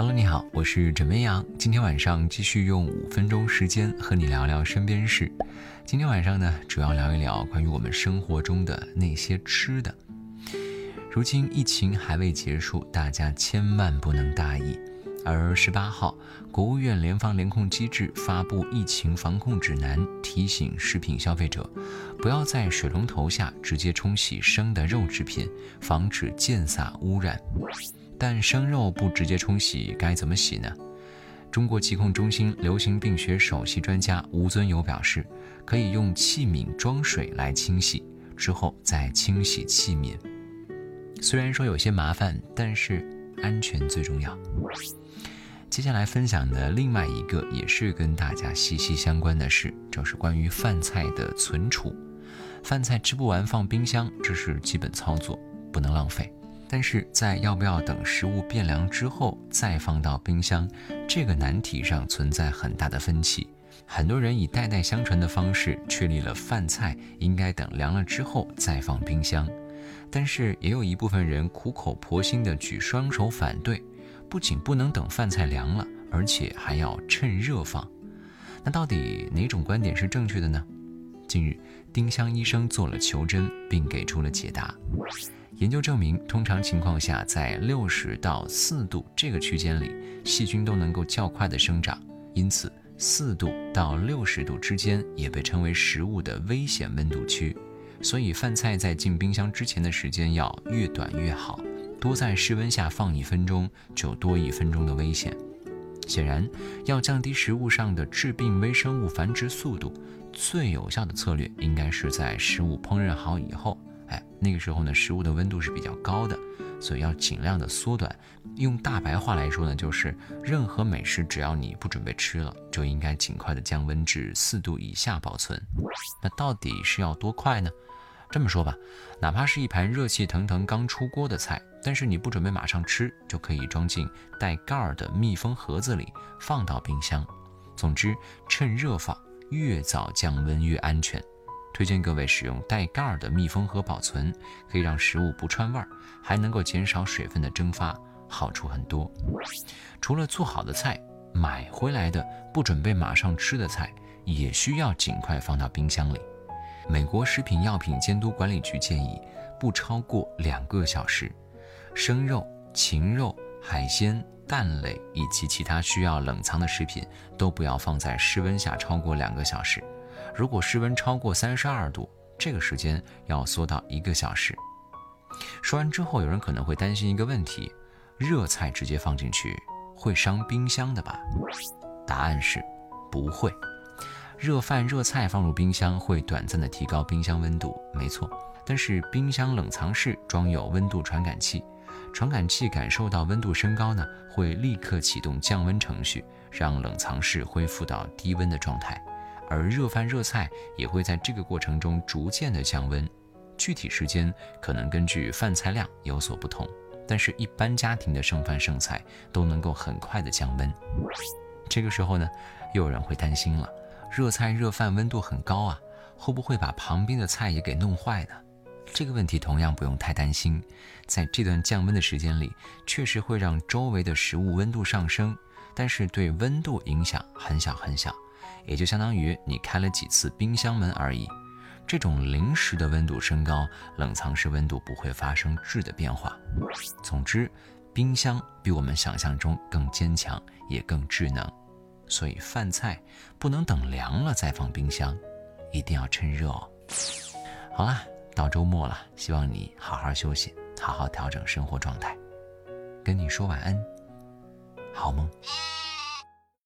Hello，你好，我是枕边羊。今天晚上继续用五分钟时间和你聊聊身边事。今天晚上呢，主要聊一聊关于我们生活中的那些吃的。如今疫情还未结束，大家千万不能大意。而十八号，国务院联防联控机制发布疫情防控指南，提醒食品消费者，不要在水龙头下直接冲洗生的肉制品，防止溅洒污染。但生肉不直接冲洗该怎么洗呢？中国疾控中心流行病学首席专家吴尊友表示，可以用器皿装水来清洗，之后再清洗器皿。虽然说有些麻烦，但是安全最重要。接下来分享的另外一个也是跟大家息息相关的事，就是关于饭菜的存储。饭菜吃不完放冰箱，这是基本操作，不能浪费。但是在要不要等食物变凉之后再放到冰箱这个难题上存在很大的分歧。很多人以代代相传的方式确立了饭菜应该等凉了之后再放冰箱，但是也有一部分人苦口婆心的举双手反对，不仅不能等饭菜凉了，而且还要趁热放。那到底哪种观点是正确的呢？近日，丁香医生做了求真，并给出了解答。研究证明，通常情况下，在六十到四度这个区间里，细菌都能够较快的生长。因此，四度到六十度之间也被称为食物的危险温度区。所以，饭菜在进冰箱之前的时间要越短越好，多在室温下放一分钟，就多一分钟的危险。显然，要降低食物上的致病微生物繁殖速度，最有效的策略应该是在食物烹饪好以后。那个时候呢，食物的温度是比较高的，所以要尽量的缩短。用大白话来说呢，就是任何美食只要你不准备吃了，就应该尽快的降温至四度以下保存。那到底是要多快呢？这么说吧，哪怕是一盘热气腾腾刚出锅的菜，但是你不准备马上吃，就可以装进带盖儿的密封盒子里，放到冰箱。总之，趁热放，越早降温越安全。推荐各位使用带盖儿的密封盒保存，可以让食物不串味儿，还能够减少水分的蒸发，好处很多。除了做好的菜，买回来的不准备马上吃的菜，也需要尽快放到冰箱里。美国食品药品监督管理局建议，不超过两个小时。生肉、禽肉、海鲜、蛋类以及其他需要冷藏的食品，都不要放在室温下超过两个小时。如果室温超过三十二度，这个时间要缩到一个小时。说完之后，有人可能会担心一个问题：热菜直接放进去会伤冰箱的吧？答案是不会。热饭、热菜放入冰箱会短暂的提高冰箱温度，没错。但是冰箱冷藏室装有温度传感器，传感器感受到温度升高呢，会立刻启动降温程序，让冷藏室恢复到低温的状态。而热饭热菜也会在这个过程中逐渐的降温，具体时间可能根据饭菜量有所不同，但是一般家庭的剩饭剩菜都能够很快的降温。这个时候呢，又有人会担心了：热菜热饭温度很高啊，会不会把旁边的菜也给弄坏呢？这个问题同样不用太担心，在这段降温的时间里，确实会让周围的食物温度上升，但是对温度影响很小很小。也就相当于你开了几次冰箱门而已，这种临时的温度升高，冷藏室温度不会发生质的变化。总之，冰箱比我们想象中更坚强，也更智能。所以饭菜不能等凉了再放冰箱，一定要趁热哦。好啦，到周末了，希望你好好休息，好好调整生活状态。跟你说晚安，好梦。